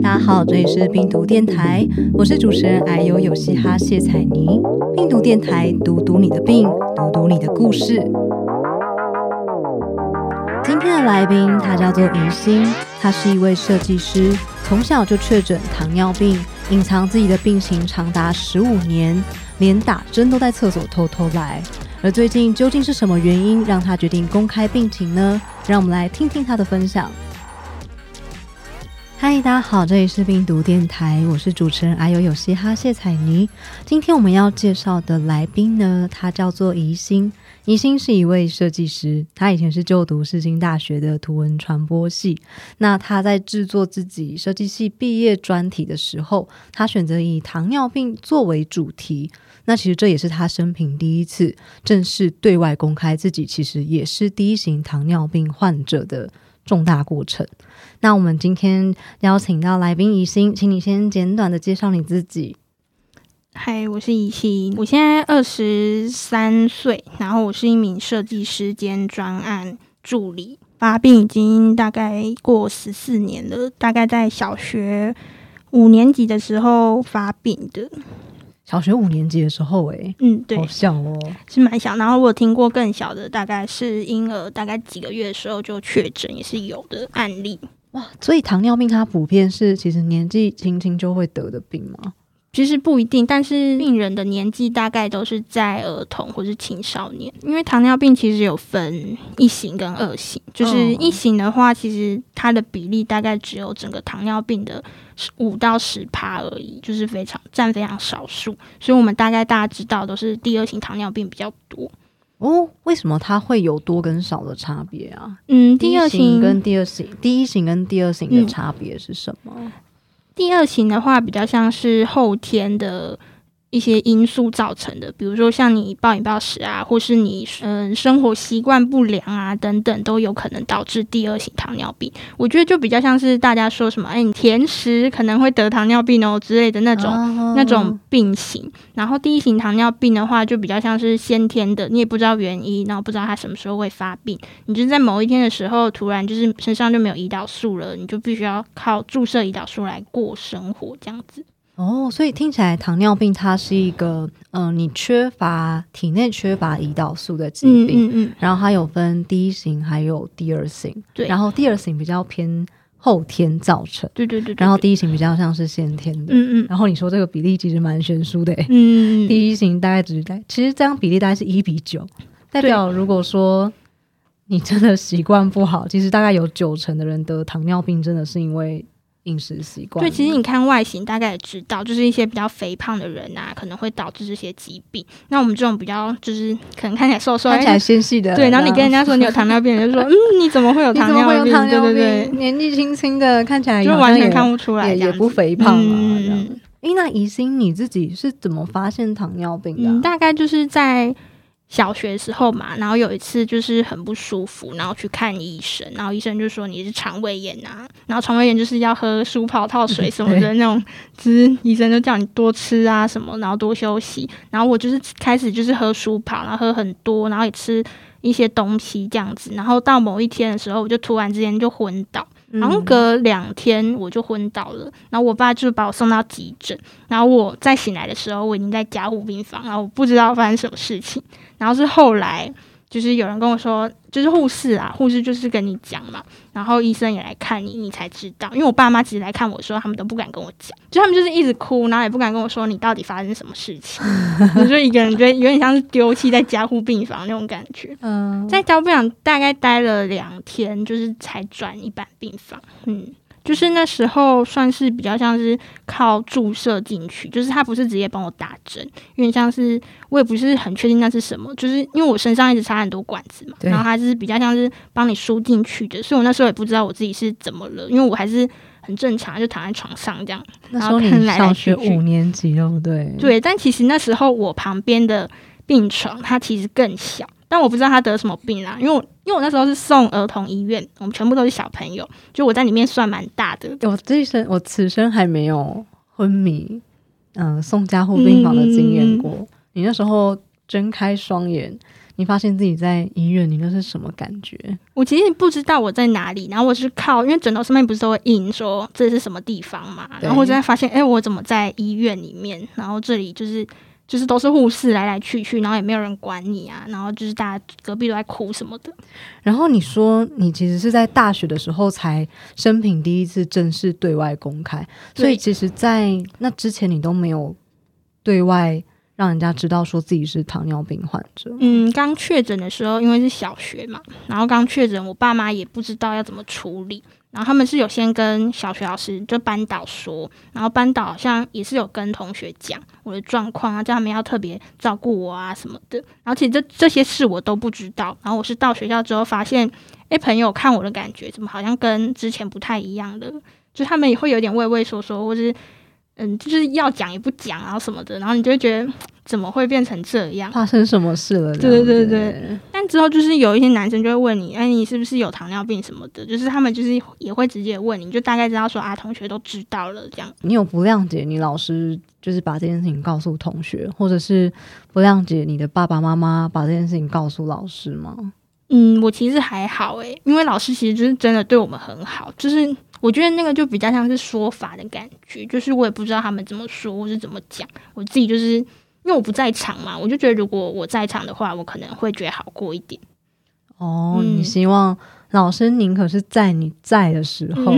大家好，这里是病毒电台，我是主持人矮油有嘻哈谢彩妮。病毒电台，读读你的病，读读你的故事。今天的来宾他叫做宜心，他是一位设计师，从小就确诊糖尿病，隐藏自己的病情长达十五年，连打针都在厕所偷偷来。而最近究竟是什么原因让他决定公开病情呢？让我们来听听他的分享。嗨，大家好，这里是病毒电台，我是主持人阿尤有嘻哈谢彩妮。今天我们要介绍的来宾呢，他叫做宜兴。宜兴是一位设计师，他以前是就读世新大学的图文传播系。那他在制作自己设计系毕业专题的时候，他选择以糖尿病作为主题。那其实这也是他生平第一次正式对外公开自己其实也是第一型糖尿病患者的重大过程。那我们今天邀请到来宾宜兴，请你先简短的介绍你自己。嗨，我是宜兴，我现在二十三岁，然后我是一名设计师兼专案助理。发病已经大概过十四年了，大概在小学五年级的时候发病的。小学五年级的时候，哎，嗯，对，好小哦，是蛮小。然后我听过更小的，大概是婴儿大概几个月的时候就确诊，也是有的案例。哇，所以糖尿病它普遍是其实年纪轻轻就会得的病吗？其实不一定，但是病人的年纪大概都是在儿童或是青少年。因为糖尿病其实有分一型跟二型，就是一型的话，其实它的比例大概只有整个糖尿病的五到十趴而已，就是非常占非常少数。所以我们大概大家知道都是第二型糖尿病比较多。哦，为什么它会有多跟少的差别啊？嗯，第二型跟第二型，第一型跟第二型的差别是什么？第二型的话，比较像是后天的。一些因素造成的，比如说像你暴饮暴食啊，或是你嗯生活习惯不良啊等等，都有可能导致第二型糖尿病。我觉得就比较像是大家说什么，哎，你甜食可能会得糖尿病哦之类的那种那种病型。然后第一型糖尿病的话，就比较像是先天的，你也不知道原因，然后不知道它什么时候会发病，你就在某一天的时候，突然就是身上就没有胰岛素了，你就必须要靠注射胰岛素来过生活这样子。哦，所以听起来糖尿病它是一个，嗯，你缺乏体内缺乏胰岛素的疾病，嗯嗯，然后它有分第一型还有第二型，对，然后第二型比较偏后天造成，对对对，然后第一型比较像是先天的，嗯嗯，然后你说这个比例其实蛮悬殊的，嗯，第一型大概只是在，其实这样比例大概是一比九，代表如果说你真的习惯不好，其实大概有九成的人得糖尿病真的是因为。饮食习惯对，其实你看外形大概也知道，就是一些比较肥胖的人啊，可能会导致这些疾病。那我们这种比较就是可能看起来瘦瘦、看起来纤细的，对，然后你跟人家说你有糖尿病，人就说嗯，你怎么会有糖尿病？对对对，年纪轻轻的，看起来就完全看不出来，也不肥胖嘛。哎，那宜兴你自己是怎么发现糖尿病的？大概就是在。小学时候嘛，然后有一次就是很不舒服，然后去看医生，然后医生就说你是肠胃炎啊，然后肠胃炎就是要喝舒泡套水什么的那种，就是医生就叫你多吃啊什么，然后多休息，然后我就是开始就是喝舒泡，然后喝很多，然后也吃一些东西这样子，然后到某一天的时候，我就突然之间就昏倒。然后隔两天我就昏倒了，然后我爸就把我送到急诊，然后我再醒来的时候，我已经在加护病房，然后我不知道发生什么事情，然后是后来。就是有人跟我说，就是护士啊，护士就是跟你讲嘛，然后医生也来看你，你才知道。因为我爸妈其实来看我说，他们都不敢跟我讲，就他们就是一直哭，然后也不敢跟我说你到底发生什么事情。我就一个人觉得有点像是丢弃在加护病房那种感觉。嗯，在加护病房大概待了两天，就是才转一般病房。嗯。就是那时候算是比较像是靠注射进去，就是他不是直接帮我打针，因为像是我也不是很确定那是什么，就是因为我身上一直插很多管子嘛，然后他就是比较像是帮你输进去的，所以我那时候也不知道我自己是怎么了，因为我还是很正常，就躺在床上这样。那时候你小学五年级对不对？对，但其实那时候我旁边的病床它其实更小。但我不知道他得什么病啦，因为我因为我那时候是送儿童医院，我们全部都是小朋友，就我在里面算蛮大的。我这一生我此生还没有昏迷，嗯，送加护病房的经验过。你那时候睁开双眼，你发现自己在医院，你那是什么感觉？我其实不知道我在哪里，然后我是靠，因为枕头上面不是都会印说这是什么地方嘛，然后我才发现，哎，我怎么在医院里面？然后这里就是就是都是护士来来去去，然后也没有人管你啊，然后就是大家隔壁都在哭什么的。然后你说你其实是在大学的时候才生平第一次正式对外公开，所以其实，在那之前你都没有对外。让人家知道说自己是糖尿病患者。嗯，刚确诊的时候，因为是小学嘛，然后刚确诊，我爸妈也不知道要怎么处理。然后他们是有先跟小学老师就班导说，然后班导好像也是有跟同学讲我的状况啊，叫他们要特别照顾我啊什么的。然后其实这这些事我都不知道。然后我是到学校之后发现，诶，朋友看我的感觉怎么好像跟之前不太一样的，就他们也会有点畏畏缩缩，或是。嗯，就是要讲也不讲啊什么的，然后你就会觉得怎么会变成这样？发生什么事了？对对对。但之后就是有一些男生就会问你，哎，你是不是有糖尿病什么的？就是他们就是也会直接问你，就大概知道说啊，同学都知道了这样。你有不谅解你老师，就是把这件事情告诉同学，或者是不谅解你的爸爸妈妈把这件事情告诉老师吗？嗯，我其实还好诶，因为老师其实就是真的对我们很好，就是。我觉得那个就比较像是说法的感觉，就是我也不知道他们怎么说或是怎么讲，我自己就是因为我不在场嘛，我就觉得如果我在场的话，我可能会觉得好过一点。哦，你希望老师宁可是在你在的时候，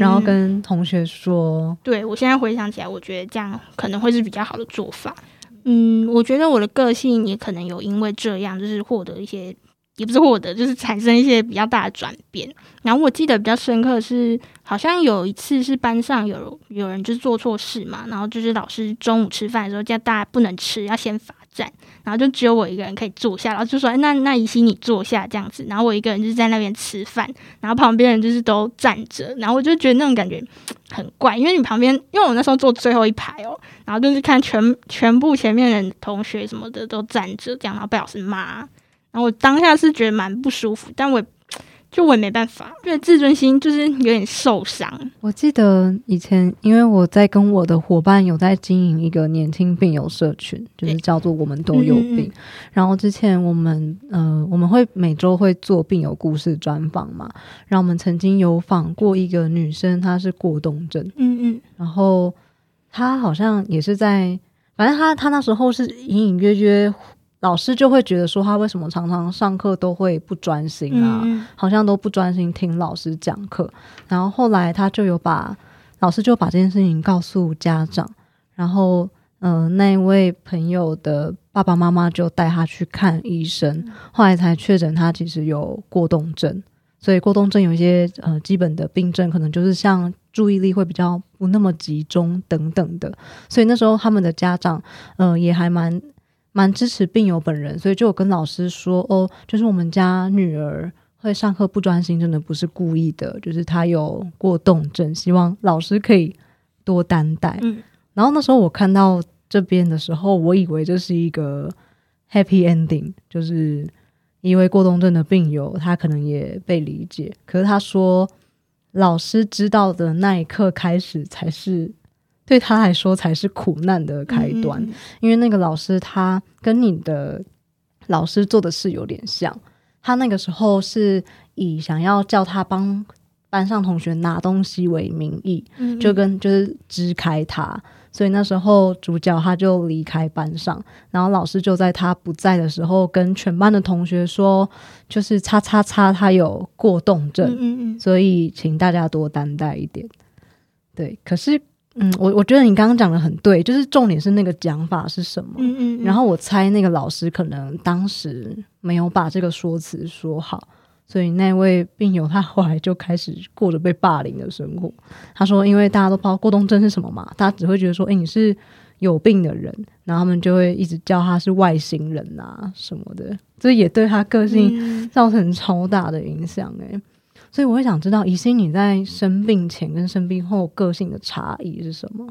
然后跟同学说。对我现在回想起来，我觉得这样可能会是比较好的做法。嗯，我觉得我的个性也可能有因为这样，就是获得一些。也不是获得，就是产生一些比较大的转变。然后我记得比较深刻的是，好像有一次是班上有有人就做错事嘛，然后就是老师中午吃饭的时候叫大家不能吃，要先罚站，然后就只有我一个人可以坐下，然后就说：“那那怡心你坐下这样子。”然后我一个人就是在那边吃饭，然后旁边人就是都站着，然后我就觉得那种感觉很怪，因为你旁边，因为我那时候坐最后一排哦，然后就是看全全部前面的同学什么的都站着，这样然后被老师骂。然后我当下是觉得蛮不舒服，但我就我也没办法，因为自尊心就是有点受伤。我记得以前，因为我在跟我的伙伴有在经营一个年轻病友社群，就是叫做“我们都有病”。然后之前我们呃，我们会每周会做病友故事专访嘛。然后我们曾经有访过一个女生，她是过动症，嗯嗯，然后她好像也是在，反正她她那时候是隐隐约约。老师就会觉得说他为什么常常上课都会不专心啊，好像都不专心听老师讲课。然后后来他就有把老师就把这件事情告诉家长，然后嗯，那一位朋友的爸爸妈妈就带他去看医生，后来才确诊他其实有过动症。所以过动症有一些呃基本的病症，可能就是像注意力会比较不那么集中等等的。所以那时候他们的家长嗯也还蛮。蛮支持病友本人，所以就有跟老师说哦，就是我们家女儿会上课不专心，真的不是故意的，就是她有过动症，希望老师可以多担待。嗯，然后那时候我看到这边的时候，我以为这是一个 happy ending，就是因为过动症的病友他可能也被理解，可是他说老师知道的那一刻开始才是。对他来说才是苦难的开端，因为那个老师他跟你的老师做的事有点像，他那个时候是以想要叫他帮班上同学拿东西为名义，就跟就是支开他，所以那时候主角他就离开班上，然后老师就在他不在的时候跟全班的同学说，就是叉叉叉他有过动症，所以请大家多担待一点。对，可是。嗯，我我觉得你刚刚讲的很对，就是重点是那个讲法是什么。嗯嗯。然后我猜那个老师可能当时没有把这个说辞说好，所以那位病友他后来就开始过着被霸凌的生活。他说，因为大家都不知道过动症是什么嘛，大家只会觉得说，哎，你是有病的人，然后他们就会一直叫他是外星人啊什么的，这也对他个性造成超大的影响。哎。所以我会想知道，宜心你在生病前跟生病后个性的差异是什么？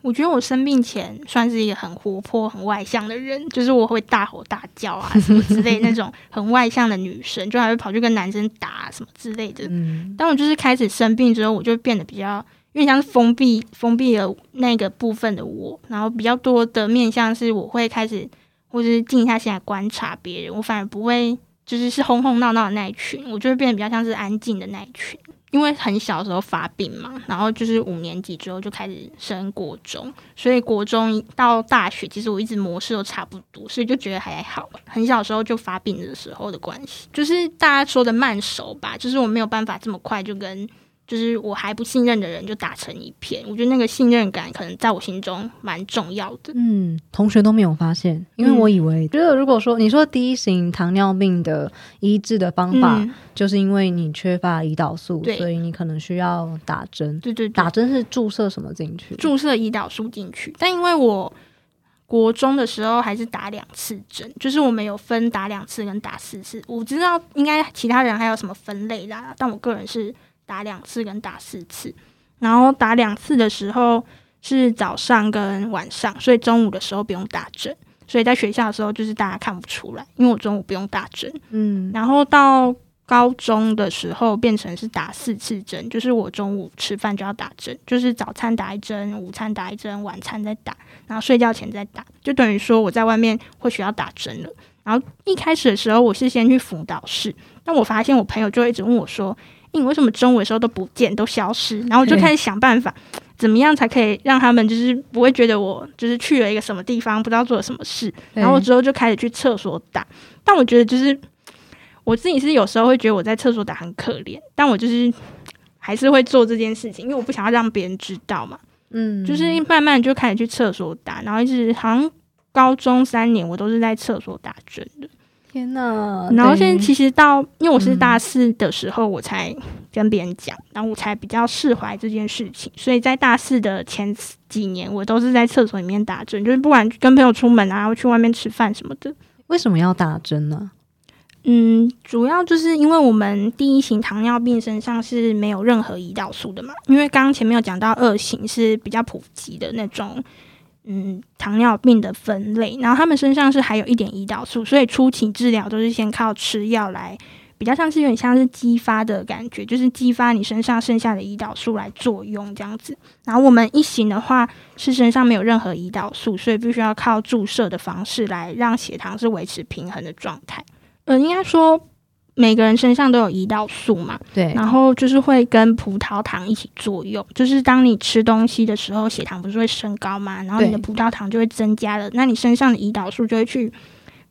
我觉得我生病前算是一个很活泼、很外向的人，就是我会大吼大叫啊什么之类那种很外向的女生，就还会跑去跟男生打什么之类的。嗯，但我就是开始生病之后，我就变得比较，因为像是封闭、封闭了那个部分的我，然后比较多的面向是我会开始。或者是静下心来观察别人，我反而不会就是是哄哄闹闹的那一群，我就会变得比较像是安静的那一群。因为很小的时候发病嘛，然后就是五年级之后就开始升国中，所以国中到大学，其实我一直模式都差不多，所以就觉得还好。很小时候就发病的时候的关系，就是大家说的慢熟吧，就是我没有办法这么快就跟。就是我还不信任的人就打成一片，我觉得那个信任感可能在我心中蛮重要的。嗯，同学都没有发现，因为我以为，觉得如果说你说第一型糖尿病的医治的方法，就是因为你缺乏胰岛素，所以你可能需要打针。对对，打针是注射什么进去？注射胰岛素进去。但因为我国中的时候还是打两次针，就是我们有分打两次跟打四次。我知道应该其他人还有什么分类啦，但我个人是。打两次跟打四次，然后打两次的时候是早上跟晚上，所以中午的时候不用打针，所以在学校的时候就是大家看不出来，因为我中午不用打针。嗯，然后到高中的时候变成是打四次针，就是我中午吃饭就要打针，就是早餐打一针，午餐打一针，晚餐再打，然后睡觉前再打，就等于说我在外面会需要打针了。然后一开始的时候我是先去辅导室，但我发现我朋友就一直问我说。你为什么中午的时候都不见，都消失？然后我就开始想办法，怎么样才可以让他们就是不会觉得我就是去了一个什么地方，不知道做了什么事。然后之后就开始去厕所打，但我觉得就是我自己是有时候会觉得我在厕所打很可怜，但我就是还是会做这件事情，因为我不想要让别人知道嘛。嗯，就是慢慢就开始去厕所打，然后一直好像高中三年我都是在厕所打针的。天呐！然后现在其实到，因为我是大四的时候，我才跟别人讲，然后我才比较释怀这件事情。所以在大四的前几年，我都是在厕所里面打针，就是不管跟朋友出门啊，去外面吃饭什么的。为什么要打针呢？嗯，主要就是因为我们第一型糖尿病身上是没有任何胰岛素的嘛，因为刚刚前面有讲到二型是比较普及的那种。嗯，糖尿病的分类，然后他们身上是还有一点胰岛素，所以初期治疗都是先靠吃药来，比较像是有点像是激发的感觉，就是激发你身上剩下的胰岛素来作用这样子。然后我们一型的话是身上没有任何胰岛素，所以必须要靠注射的方式来让血糖是维持平衡的状态。呃，应该说。每个人身上都有胰岛素嘛，对，然后就是会跟葡萄糖一起作用，就是当你吃东西的时候，血糖不是会升高嘛，然后你的葡萄糖就会增加了，那你身上的胰岛素就会去，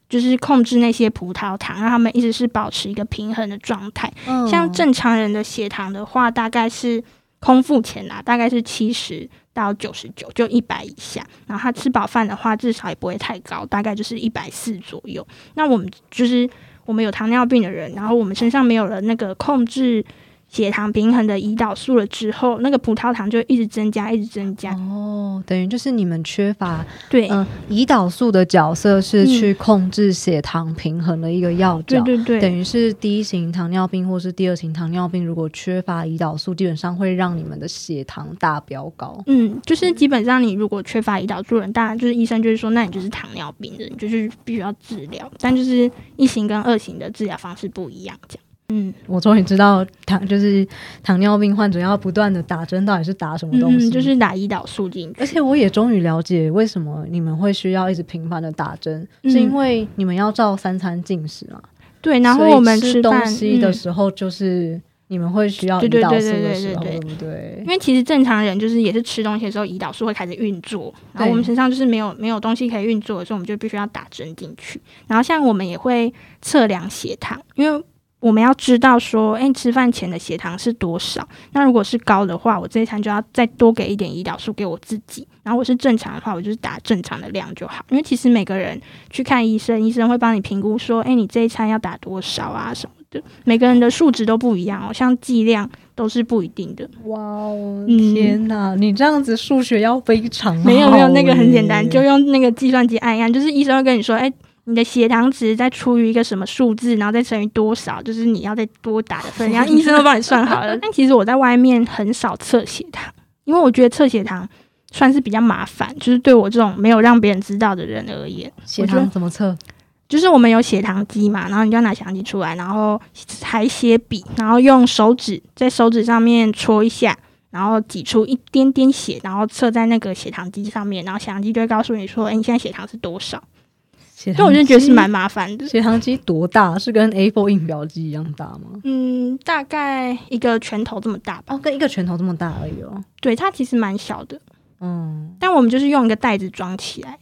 就是控制那些葡萄糖，让他们一直是保持一个平衡的状态。像正常人的血糖的话，大概是空腹前啦，大概是七十到九十九，就一百以下。然后他吃饱饭的话，至少也不会太高，大概就是一百四左右。那我们就是。我们有糖尿病的人，然后我们身上没有了那个控制血糖平衡的胰岛素了之后，那个葡萄糖就一直增加，一直增加。哦，等于就是你们缺乏对，嗯，胰岛素的角色是去控制血糖平衡的一个药角。对对对，等于是第一型糖尿病或是第二型糖尿病，如果缺乏胰岛素，基本上会让你们的血糖大飙高。嗯，就是基本上你如果缺乏胰岛素人，当然就是医生就是说，那你就是糖尿病的，你就是必须要治疗。但就是一型跟二型的治疗方式不一样，这样。嗯，我终于知道糖就是糖尿病患者要不断的打针，到底是打什么东西？就是打胰岛素进去。而且我也终于了解为什么你们会需要一直频繁的打针，是因为你们要照三餐进食嘛？对，然后我们吃东西的时候，就是你们会需要胰岛素的时候，对不对？因为其实正常人就是也是吃东西的时候，胰岛素会开始运作，然后我们身上就是没有没有东西可以运作的时候，我们就必须要打针进去。然后像我们也会测量血糖，因为。我们要知道说，哎，吃饭前的血糖是多少？那如果是高的话，我这一餐就要再多给一点胰岛素给我自己。然后我是正常的话，我就是打正常的量就好。因为其实每个人去看医生，医生会帮你评估说，哎，你这一餐要打多少啊什么的。每个人的数值都不一样哦，像剂量都是不一定的。哇哦，天哪，你这样子数学要非常没有没有那个很简单，就用那个计算机按一按，就是医生会跟你说，哎。你的血糖值再除以一个什么数字，然后再乘以多少，就是你要再多打的分，然后医生都帮你算好了。但其实我在外面很少测血糖，因为我觉得测血糖算是比较麻烦，就是对我这种没有让别人知道的人而言。血糖怎么测？就是我们有血糖机嘛，然后你就要拿血糖机出来，然后还写笔，然后用手指在手指上面戳一下，然后挤出一点点血，然后测在那个血糖机上面，然后血糖机就会告诉你说：“哎，你现在血糖是多少？”血就我就觉得是蛮麻烦的。血糖机多大？是跟 A4 印表机一样大吗？嗯，大概一个拳头这么大吧。哦，跟一个拳头这么大而已哦。对，它其实蛮小的。嗯，但我们就是用一个袋子装起来。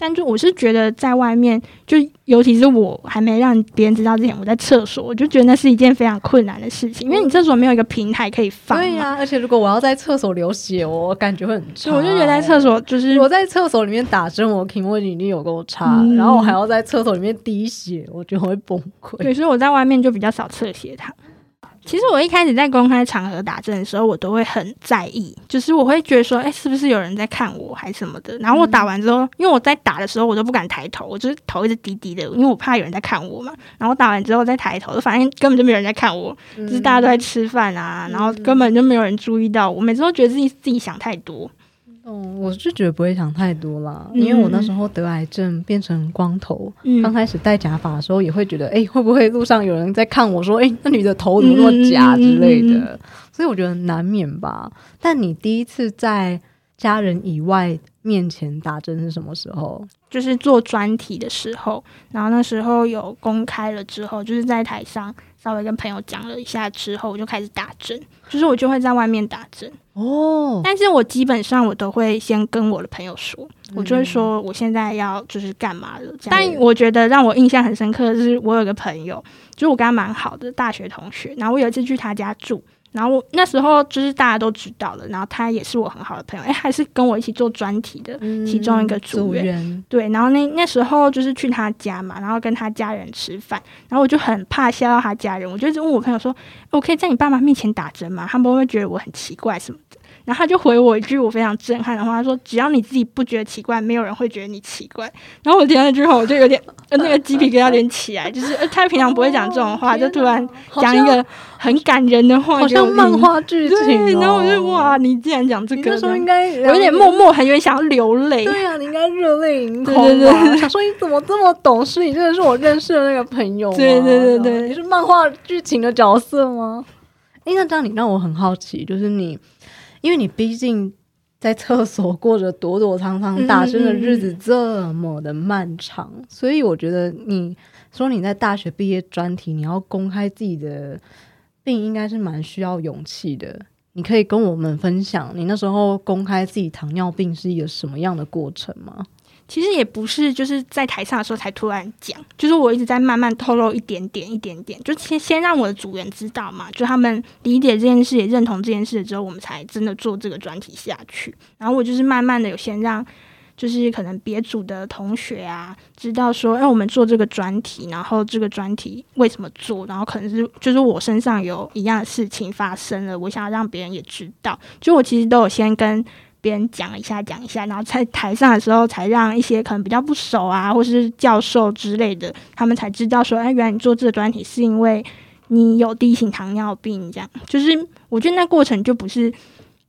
但就我是觉得在外面，就尤其是我还没让别人知道之前，我在厕所，我就觉得那是一件非常困难的事情，因为你厕所没有一个平台可以放。对呀，而且如果我要在厕所流血，我感觉会很差。我就觉得在厕所就是我在厕所里面打针，我体温已经有够差，然后我还要在厕所里面滴血，我觉得会崩溃。对，所以我在外面就比较少测血糖。其实我一开始在公开场合打针的时候，我都会很在意，就是我会觉得说，哎，是不是有人在看我，还什么的。然后我打完之后，因为我在打的时候，我都不敢抬头，我就是头一直低低的，因为我怕有人在看我嘛。然后打完之后再抬头，就发现根本就没有人在看我，就是大家都在吃饭啊，然后根本就没有人注意到我。每次都觉得自己自己想太多。哦，我是觉得不会想太多啦，因为我那时候得癌症变成光头，刚开始戴假发的时候也会觉得，哎，会不会路上有人在看我说，哎，那女的头怎么那么假之类的，所以我觉得难免吧。但你第一次在家人以外面前打针是什么时候？就是做专题的时候，然后那时候有公开了之后，就是在台上稍微跟朋友讲了一下之后，我就开始打针，就是我就会在外面打针。哦，但是我基本上我都会先跟我的朋友说，我就会说我现在要就是干嘛了。但我觉得让我印象很深刻的是，我有个朋友，就是我跟他蛮好的大学同学，然后我有一次去他家住。然后我那时候就是大家都知道了，然后他也是我很好的朋友，哎，还是跟我一起做专题的其中一个组员。对，然后那那时候就是去他家嘛，然后跟他家人吃饭，然后我就很怕吓到他家人，我就问我朋友说：“我可以在你爸妈面前打针吗？他们会不会觉得我很奇怪什么的？”然后他就回我一句我非常震撼的话，他说：“只要你自己不觉得奇怪，没有人会觉得你奇怪。”然后我听了之后，我就有点那个鸡皮疙瘩有点起来，就是他平常不会讲这种话，就突然讲一个很感人的话，好像漫画剧情。然后我就哇，你竟然讲这个，时候应该有点默默，很有点想要流泪。对啊，你应该热泪盈眶对对对！想说你怎么这么懂事？你真的是我认识的那个朋友吗？对对对对，你是漫画剧情的角色吗？哎，那这样你让我很好奇，就是你。因为你毕竟在厕所过着躲躲藏藏大声的日子这么的漫长，所以我觉得你说你在大学毕业专题你要公开自己的病，应该是蛮需要勇气的。你可以跟我们分享你那时候公开自己糖尿病是一个什么样的过程吗？其实也不是，就是在台上的时候才突然讲，就是我一直在慢慢透露一点点、一点点，就先先让我的组员知道嘛，就他们理解这件事、也认同这件事之后，我们才真的做这个专题下去。然后我就是慢慢的有先让，就是可能别组的同学啊，知道说，哎，我们做这个专题，然后这个专题为什么做，然后可能是就是我身上有一样事情发生了，我想要让别人也知道，就我其实都有先跟。别人讲一下，讲一下，然后在台上的时候，才让一些可能比较不熟啊，或是教授之类的，他们才知道说，哎，原来你做这个专题是因为你有第一型糖尿病，这样。就是我觉得那过程就不是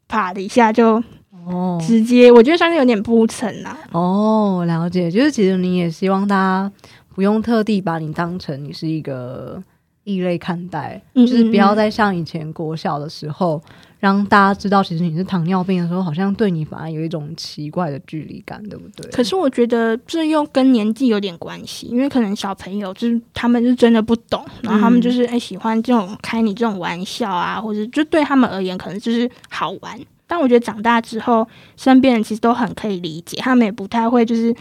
啪的一下就哦，直接，我觉得算是有点铺陈啦。哦，了解，就是其实你也希望大家不用特地把你当成你是一个异类看待，就是不要再像以前国小的时候。让大家知道，其实你是糖尿病的时候，好像对你反而有一种奇怪的距离感，对不对？可是我觉得这又跟年纪有点关系，因为可能小朋友就是他们是真的不懂，然后他们就是哎喜欢这种开你这种玩笑啊，或者就对他们而言可能就是好玩。但我觉得长大之后，身边人其实都很可以理解，他们也不太会就是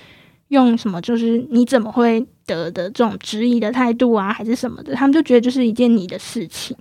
用什么就是你怎么会得的这种质疑的态度啊，还是什么的，他们就觉得就是一件你的事情，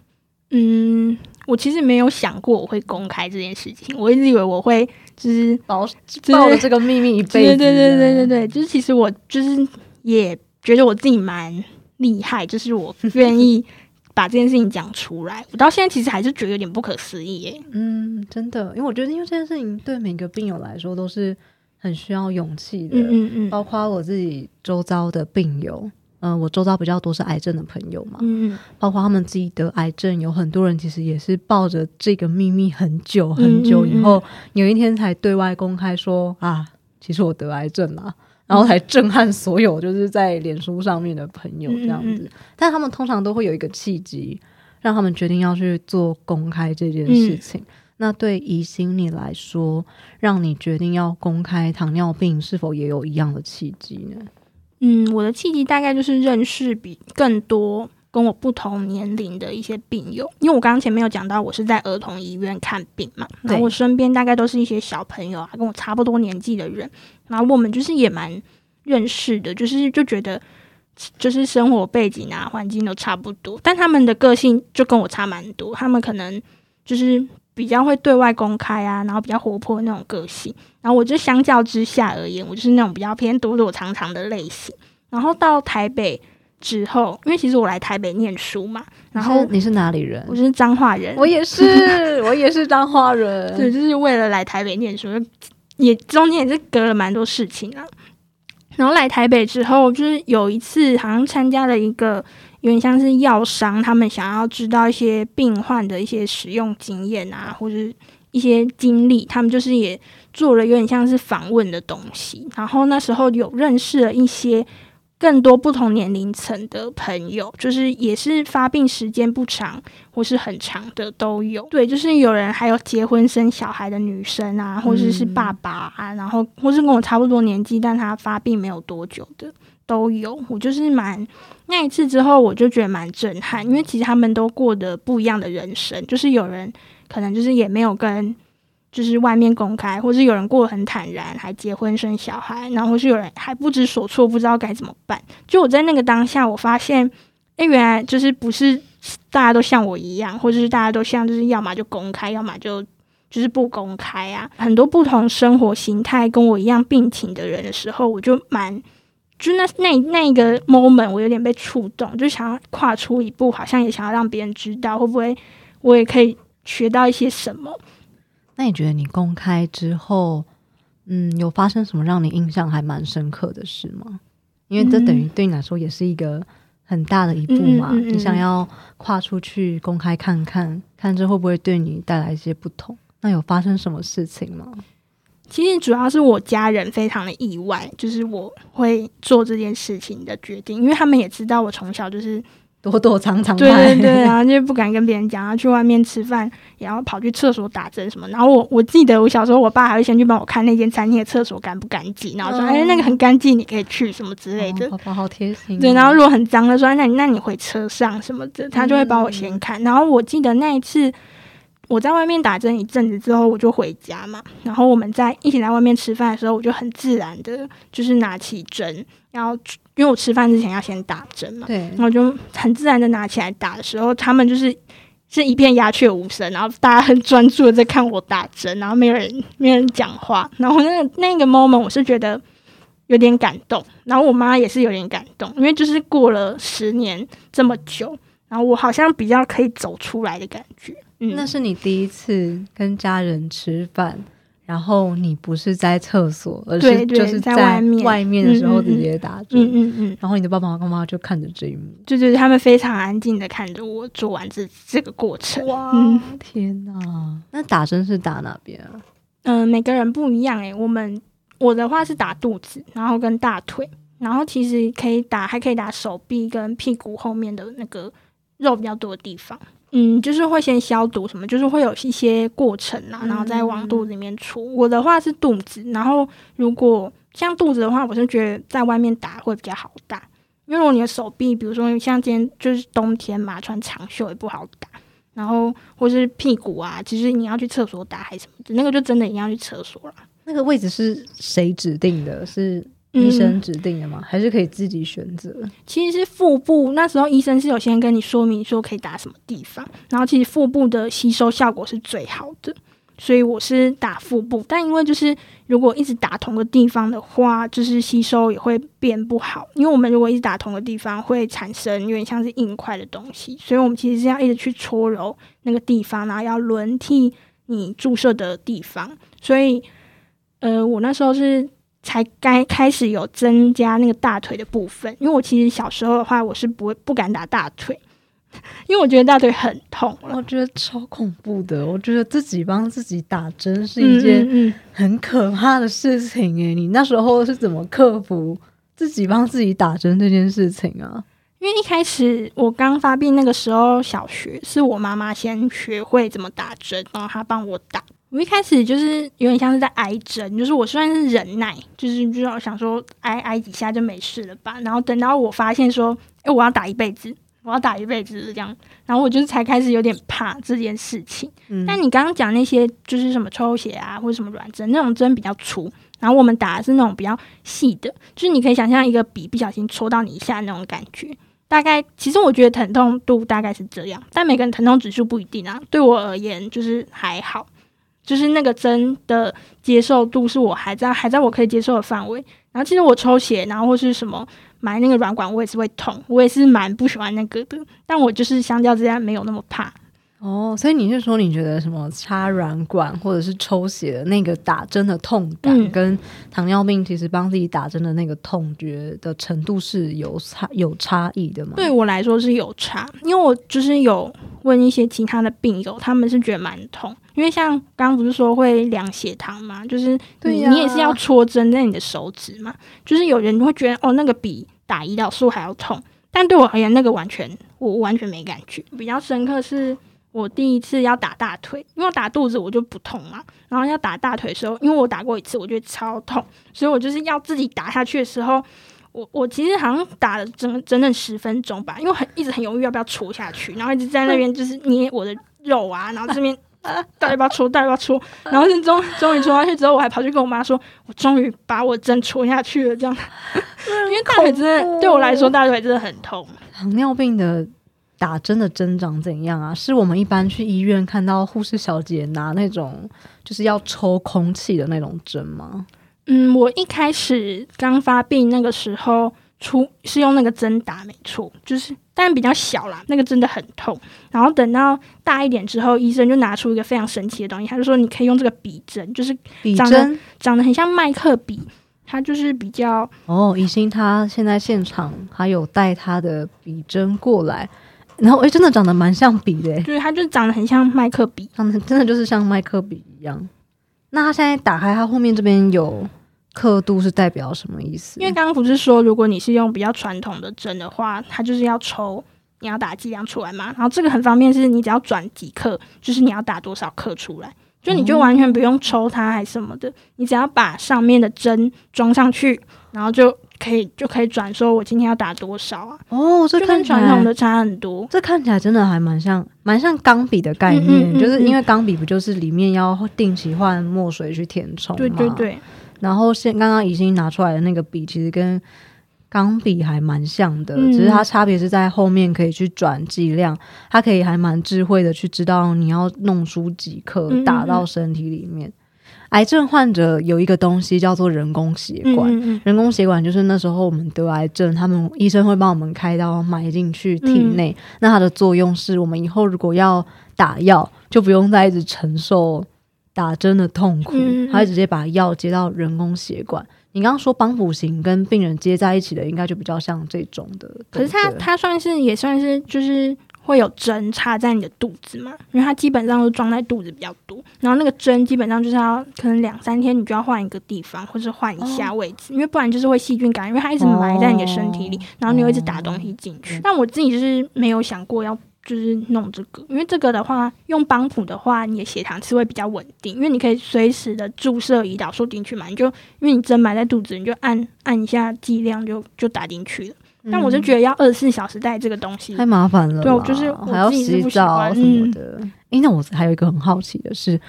嗯。我其实没有想过我会公开这件事情，我一直以为我会就是保抱着这个秘密一辈子。对对对对对对，就是其实我就是也觉得我自己蛮厉害，就是我 愿意把这件事情讲出来。我到现在其实还是觉得有点不可思议耶。嗯，真的，因为我觉得因为这件事情对每个病友来说都是很需要勇气的。嗯嗯嗯，包括我自己周遭的病友。嗯，我周遭比较多是癌症的朋友嘛，嗯，包括他们自己得癌症，有很多人其实也是抱着这个秘密很久很久，以后有一天才对外公开说啊，其实我得癌症了，然后才震撼所有就是在脸书上面的朋友这样子。但他们通常都会有一个契机，让他们决定要去做公开这件事情。那对疑心你来说，让你决定要公开糖尿病，是否也有一样的契机呢？嗯，我的契机大概就是认识比更多跟我不同年龄的一些病友，因为我刚刚前面有讲到，我是在儿童医院看病嘛，然后我身边大概都是一些小朋友啊，跟我差不多年纪的人，然后我们就是也蛮认识的，就是就觉得就是生活背景啊、环境都差不多，但他们的个性就跟我差蛮多，他们可能就是比较会对外公开啊，然后比较活泼那种个性。然后我就相较之下而言，我就是那种比较偏躲躲藏藏的类型。然后到台北之后，因为其实我来台北念书嘛，然后你是哪里人？我是彰化人，我也是，我也是彰化人。对，就是为了来台北念书，也中间也是隔了蛮多事情啊。然后来台北之后，就是有一次好像参加了一个有点像是药商，他们想要知道一些病患的一些使用经验啊，或者一些经历，他们就是也。做了有点像是访问的东西，然后那时候有认识了一些更多不同年龄层的朋友，就是也是发病时间不长或是很长的都有。对，就是有人还有结婚生小孩的女生啊，或者是爸爸啊，然后或是跟我差不多年纪，但他发病没有多久的都有。我就是蛮那一次之后，我就觉得蛮震撼，因为其实他们都过得不一样的人生，就是有人可能就是也没有跟。就是外面公开，或是有人过得很坦然，还结婚生小孩，然后或是有人还不知所措，不知道该怎么办。就我在那个当下，我发现，哎，原来就是不是大家都像我一样，或者是大家都像，就是要么就公开，要么就就是不公开啊。很多不同生活形态跟我一样病情的人的时候，我就蛮，就那那那个 moment，我有点被触动，就想要跨出一步，好像也想要让别人知道，会不会我也可以学到一些什么。那你觉得你公开之后，嗯，有发生什么让你印象还蛮深刻的事吗？因为这等于对你来说也是一个很大的一步嘛。你想要跨出去公开看看，看这会不会对你带来一些不同？那有发生什么事情吗？其实主要是我家人非常的意外，就是我会做这件事情的决定，因为他们也知道我从小就是。躲躲藏藏，对对对，然 后就不敢跟别人讲，然后去外面吃饭，然后跑去厕所打针什么。然后我我记得我小时候，我爸还会先去帮我看那间餐厅的厕所干不干净，然后说：“哎，那个很干净，你可以去什么之类的。”爸爸好贴心。对，然后如果很脏的说：“那你那你回车上什么的。”他就会帮我先看。然后我记得那一次我在外面打针一阵子之后，我就回家嘛。然后我们在一起在外面吃饭的时候，我就很自然的，就是拿起针，然后。因为我吃饭之前要先打针嘛，对，然后就很自然的拿起来打的时候，他们就是是一片鸦雀无声，然后大家很专注的在看我打针，然后没有人没有人讲话，然后那那个 moment 我是觉得有点感动，然后我妈也是有点感动，因为就是过了十年这么久，然后我好像比较可以走出来的感觉。嗯，那是你第一次跟家人吃饭。然后你不是在厕所，而是就是在外面外面的时候直接打针。嗯嗯嗯。然后你的爸爸妈妈就看着这一幕，就就是他们非常安静的看着我做完这这个过程。哇，天哪！那打针是打哪边啊？嗯，每个人不一样诶。我们我的话是打肚子，然后跟大腿，然后其实可以打，还可以打手臂跟屁股后面的那个肉比较多的地方。嗯，就是会先消毒什么，就是会有一些过程啊，然后再往肚子里面出。我的话是肚子，然后如果像肚子的话，我是觉得在外面打会比较好打，因为如果你的手臂，比如说像今天就是冬天嘛，穿长袖也不好打。然后或是屁股啊，其实你要去厕所打还是什么，那个就真的一定要去厕所了。那个位置是谁指定的？是？医生指定的吗？还是可以自己选择？其实是腹部，那时候医生是有先跟你说明说可以打什么地方，然后其实腹部的吸收效果是最好的，所以我是打腹部。但因为就是如果一直打同个地方的话，就是吸收也会变不好。因为我们如果一直打同个地方，会产生有点像是硬块的东西，所以我们其实是要一直去搓揉那个地方，然后要轮替你注射的地方。所以，呃，我那时候是。才该开始有增加那个大腿的部分，因为我其实小时候的话，我是不会不敢打大腿，因为我觉得大腿很痛，我觉得超恐怖的。我觉得自己帮自己打针是一件很可怕的事情诶，你那时候是怎么克服自己帮自己打针这件事情啊？因为一开始我刚发病那个时候，小学是我妈妈先学会怎么打针，然后她帮我打。我一开始就是有点像是在挨针，就是我虽然是忍耐，就是就是想说挨挨几下就没事了吧。然后等到我发现说，哎，我要打一辈子，我要打一辈子这样，然后我就是才开始有点怕这件事情。但你刚刚讲那些就是什么抽血啊，或者什么软针，那种针比较粗，然后我们打的是那种比较细的，就是你可以想象一个笔不小心戳到你一下那种感觉。大概其实我觉得疼痛度大概是这样，但每个人疼痛指数不一定啊。对我而言就是还好。就是那个针的接受度是我还在还在我可以接受的范围，然后其实我抽血，然后或是什么埋那个软管，我也是会痛，我也是蛮不喜欢那个的，但我就是相较之下没有那么怕。哦，所以你是说你觉得什么插软管或者是抽血的那个打针的痛感，跟糖尿病其实帮自己打针的那个痛觉的程度是有差有差异的吗？对我来说是有差，因为我就是有问一些其他的病友，他们是觉得蛮痛，因为像刚刚不是说会量血糖嘛，就是你你也是要戳针在你的手指嘛，就是有人会觉得哦那个比打胰岛素还要痛，但对我而言那个完全我完全没感觉，比较深刻是。我第一次要打大腿，因为打肚子我就不痛嘛。然后要打大腿的时候，因为我打过一次，我觉得超痛，所以我就是要自己打下去的时候，我我其实好像打了整整整十分钟吧，因为很一直很犹豫要不要戳下去，然后一直在那边就是捏我的肉啊，然后这边 到底要不要戳，到底要不要戳，然后就终终于戳下去之后，我还跑去跟我妈说，我终于把我针戳下去了，这样，因为大腿真的对我来说大腿真的很痛，糖尿病的。打针的针长怎样啊？是我们一般去医院看到护士小姐拿那种就是要抽空气的那种针吗？嗯，我一开始刚发病那个时候出是用那个针打，没错，就是但比较小啦，那个真的很痛。然后等到大一点之后，医生就拿出一个非常神奇的东西，他就说你可以用这个笔针，就是笔针长得很像麦克笔，它就是比较哦。宜兴他现在现场还有带他的笔针过来。然后，哎，真的长得蛮像笔的，对，它就长得很像麦克笔，长得真的就是像麦克笔一样。那它现在打开，它后面这边有刻度，是代表什么意思？因为刚刚不是说，如果你是用比较传统的针的话，它就是要抽，你要打剂量出来嘛。然后这个很方便，是你只要转几克，就是你要打多少克出来，就你就完全不用抽它还什么的，你只要把上面的针装上去，然后就。可以就可以转说，我今天要打多少啊？哦，这跟传统的差很多。这看起来真的还蛮像，蛮像钢笔的概念，就是因为钢笔不就是里面要定期换墨水去填充对对对。然后现刚刚已经拿出来的那个笔，其实跟钢笔还蛮像的，只是它差别是在后面可以去转剂量，它可以还蛮智慧的去知道你要弄出几克打到身体里面。癌症患者有一个东西叫做人工血管，人工血管就是那时候我们得癌症，他们医生会帮我们开刀埋进去体内。那它的作用是我们以后如果要打药，就不用再一直承受打针的痛苦，它会直接把药接到人工血管。你刚刚说帮补型跟病人接在一起的，应该就比较像这种的。可是它它算是也算是就是。会有针插在你的肚子嘛？因为它基本上都装在肚子比较多，然后那个针基本上就是要可能两三天你就要换一个地方，或是换一下位置，因为不然就是会细菌感染，因为它一直埋在你的身体里，然后你会一直打东西进去。但我自己就是没有想过要就是弄这个，因为这个的话用邦普的话，你的血糖是会比较稳定，因为你可以随时的注射胰岛素进去嘛，你就因为你针埋在肚子，你就按按一下剂量就就打进去了。但我是觉得要二十四小时带这个东西太麻烦了，对，就是还要洗澡什么的。哎，那我还有一个很好奇的是，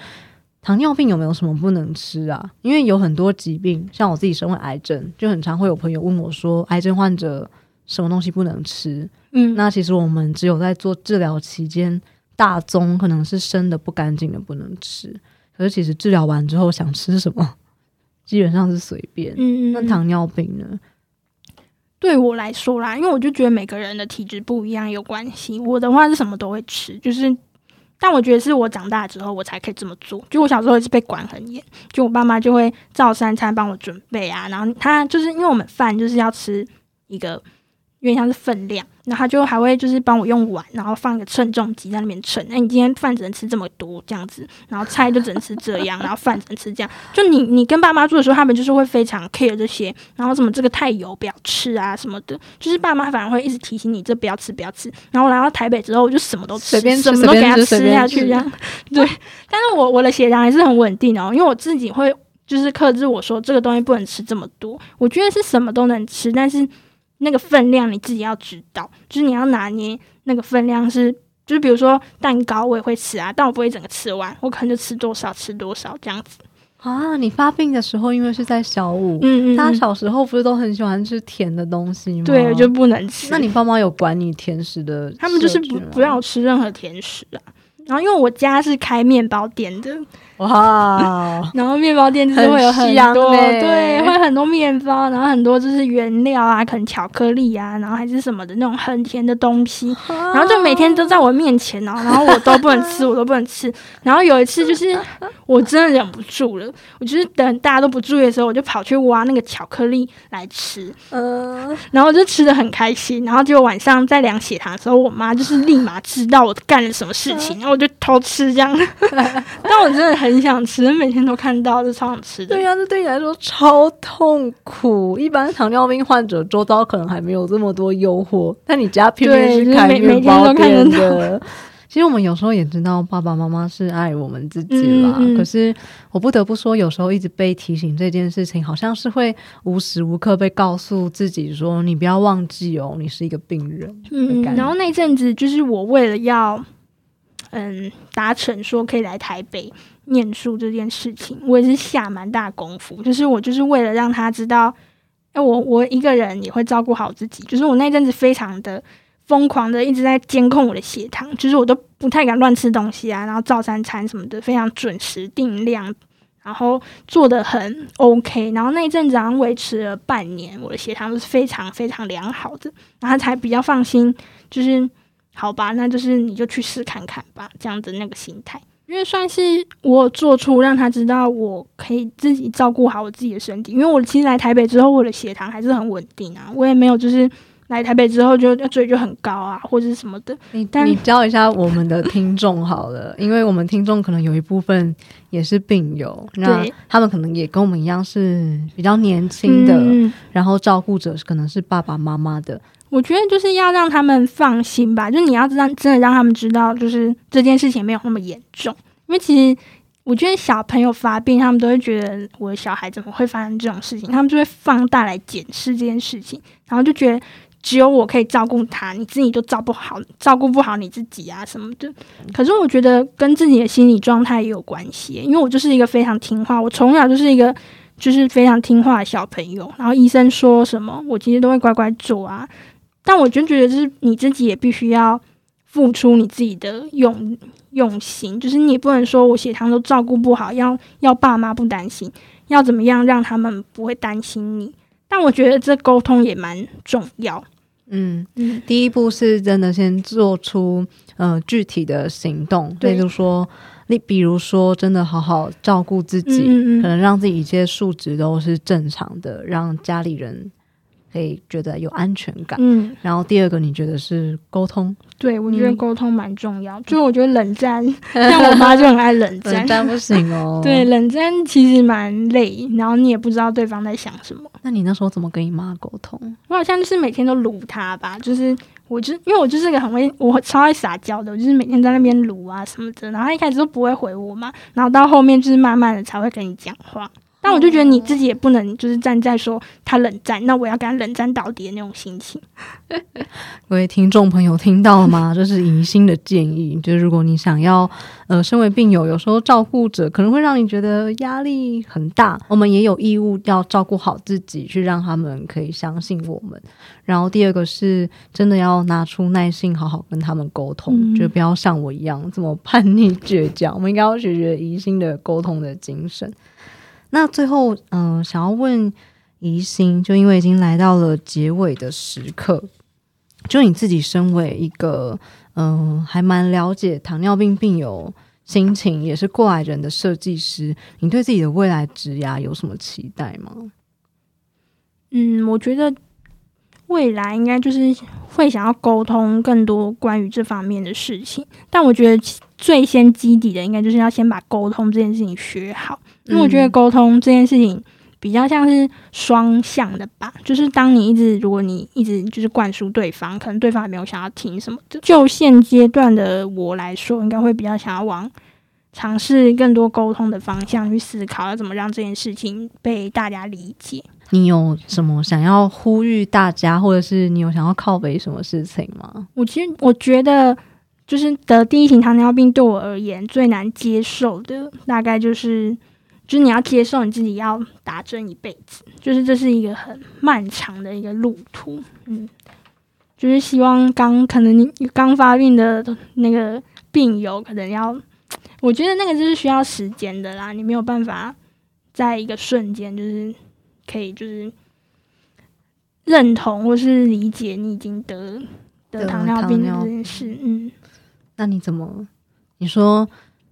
糖尿病有没有什么不能吃啊？因为有很多疾病，像我自己身为癌症，就很常会有朋友问我说，癌症患者什么东西不能吃？嗯，那其实我们只有在做治疗期间，大宗可能是生的不干净的不能吃，可是其实治疗完之后想吃什么，基本上是随便。嗯嗯，那糖尿病呢？对我来说啦，因为我就觉得每个人的体质不一样有关系。我的话是什么都会吃，就是，但我觉得是我长大之后我才可以这么做。就我小时候是被管很严，就我爸妈就会照三餐帮我准备啊，然后他就是因为我们饭就是要吃一个，因为像是分量，然后他就还会就是帮我用碗，然后放一个称重机在那边称。哎，你今天饭只能吃这么多这样子，然后菜就只能吃这样，然后饭只能吃这样。就你你跟爸妈住的时候，他们就是会非常 care 这些，然后什么这个太油不要吃啊什么的，就是爸妈反而会一直提醒你这不要吃不要吃。然后来到台北之后，我就什么都吃，什么都给他吃下去这样。对，但是我我的血糖还是很稳定哦，因为我自己会就是克制我说这个东西不能吃这么多。我觉得是什么都能吃，但是。那个分量你自己要知道，就是你要拿捏那个分量是，就是比如说蛋糕我也会吃啊，但我不会整个吃完，我可能就吃多少吃多少这样子啊。你发病的时候，因为是在小五，嗯嗯，大家小时候不是都很喜欢吃甜的东西吗？对，就不能吃。那你爸妈有管你甜食的？他们就是不不让我吃任何甜食啊。然后因为我家是开面包店的。哇，然后面包店就是会有很多，对，会很多面包，然后很多就是原料啊，可能巧克力啊，然后还是什么的那种很甜的东西，然后就每天都在我面前哦，然后我都不能吃，我都不能吃。然后有一次就是 我真的忍不住了，我就是等大家都不注意的时候，我就跑去挖那个巧克力来吃，嗯，然后就吃的很开心。然后结果晚上在量血糖的时候，我妈就是立马知道我干了什么事情，然后我就偷吃这样。但我真的很。很想吃，每天都看到，就超想吃的。对呀，这对你来说超痛苦。一般糖尿病患者周遭可能还没有这么多诱惑，但你家偏偏是开面包店的。其实我们有时候也知道爸爸妈妈是爱我们自己啦，可是我不得不说，有时候一直被提醒这件事情，好像是会无时无刻被告诉自己说：“你不要忘记哦，你是一个病人。”嗯，然后那阵子就是我为了要嗯达成说可以来台北。念书这件事情，我也是下蛮大功夫。就是我就是为了让他知道，哎，我我一个人也会照顾好自己。就是我那阵子非常的疯狂的一直在监控我的血糖，就是我都不太敢乱吃东西啊，然后照三餐什么的非常准时定量，然后做的很 OK。然后那一阵子好像维持了半年，我的血糖都是非常非常良好的，然后才比较放心。就是好吧，那就是你就去试看看吧，这样子那个心态。因为算是我做出让他知道我可以自己照顾好我自己的身体。因为我其实来台北之后，我的血糖还是很稳定啊，我也没有就是来台北之后就嘴就很高啊，或者是什么的。你你教一下我们的听众好了，因为我们听众可能有一部分也是病友，那他们可能也跟我们一样是比较年轻的，然后照顾者可能是爸爸妈妈的。我觉得就是要让他们放心吧，就你要让真的让他们知道，就是这件事情没有那么严重。因为其实我觉得小朋友发病，他们都会觉得我的小孩怎么会发生这种事情，他们就会放大来检视这件事情，然后就觉得只有我可以照顾他，你自己都照顾好，照顾不好你自己啊什么的。可是我觉得跟自己的心理状态也有关系，因为我就是一个非常听话，我从小就是一个就是非常听话的小朋友，然后医生说什么，我其实都会乖乖做啊。但我真觉得，就是你自己也必须要付出你自己的用用心，就是你不能说我血糖都照顾不好，要要爸妈不担心，要怎么样让他们不会担心你。但我觉得这沟通也蛮重要。嗯嗯，第一步是真的先做出呃具体的行动，例如说你比如说真的好好照顾自己，可能让自己一切数值都是正常的，让家里人。可以觉得有安全感，嗯，然后第二个你觉得是沟通，对我觉得沟通蛮重要，就是我觉得冷战，像我妈就很爱冷战，冷战不行哦，对，冷战其实蛮累，然后你也不知道对方在想什么。那你那时候怎么跟你妈沟通？我好像就是每天都撸她吧，就是我就因为我就是个很会，我超爱撒娇的，我就是每天在那边撸啊什么的，然后一开始都不会回我嘛，然后到后面就是慢慢的才会跟你讲话。但我就觉得你自己也不能就是站在说他冷战，那我要跟他冷战到底的那种心情。各位听众朋友听到了吗？这是宜心的建议，就是如果你想要呃，身为病友，有时候照顾者可能会让你觉得压力很大，我们也有义务要照顾好自己，去让他们可以相信我们。然后第二个是真的要拿出耐心，好好跟他们沟通，就不要像我一样这么叛逆倔强。我们应该要学学宜心的沟通的精神。那最后，嗯，想要问宜心，就因为已经来到了结尾的时刻，就你自己身为一个，嗯，还蛮了解糖尿病病友心情，也是过来人的设计师，你对自己的未来职涯有什么期待吗？嗯，我觉得未来应该就是会想要沟通更多关于这方面的事情，但我觉得最先基底的应该就是要先把沟通这件事情学好，因为我觉得沟通这件事情比较像是双向的吧，就是当你一直如果你一直就是灌输对方，可能对方也没有想要听什么的。就现阶段的我来说，应该会比较想要往尝试更多沟通的方向去思考，要怎么让这件事情被大家理解。你有什么想要呼吁大家，或者是你有想要靠北什么事情吗？我其实我觉得，就是得第一型糖尿病对我而言最难接受的，大概就是就是你要接受你自己要打针一辈子，就是这是一个很漫长的一个路途。嗯，就是希望刚可能你刚发病的那个病友，可能要，我觉得那个就是需要时间的啦，你没有办法在一个瞬间就是。可以就是认同或是理解你已经得得糖尿病这件事，嗯，那你怎么？你说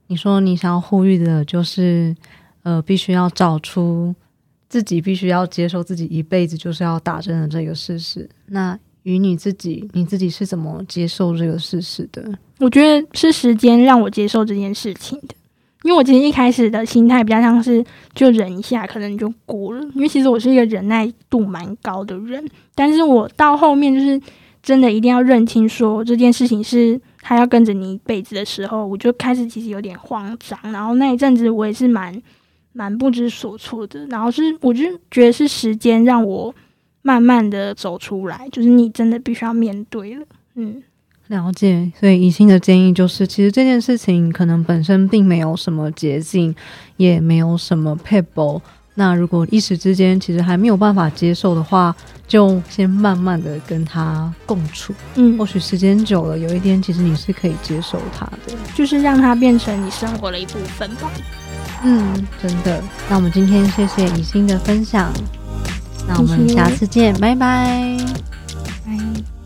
你说你想要呼吁的就是呃，必须要找出自己必须要接受自己一辈子就是要打针的这个事实。那与你自己，你自己是怎么接受这个事实的？我觉得是时间让我接受这件事情的。因为我其实一开始的心态比较像是就忍一下，可能就过了。因为其实我是一个忍耐度蛮高的人，但是我到后面就是真的一定要认清，说这件事情是他要跟着你一辈子的时候，我就开始其实有点慌张。然后那一阵子我也是蛮蛮不知所措的。然后是我就觉得是时间让我慢慢的走出来，就是你真的必须要面对了，嗯。了解，所以宜心的建议就是，其实这件事情可能本身并没有什么捷径，也没有什么 p a b l e 那如果一时之间其实还没有办法接受的话，就先慢慢的跟他共处。嗯，或许时间久了，有一天其实你是可以接受他的，就是让他变成你生活的一部分吧。嗯真的。那我们今天谢谢以心的分享那我们下次见拜拜。拜。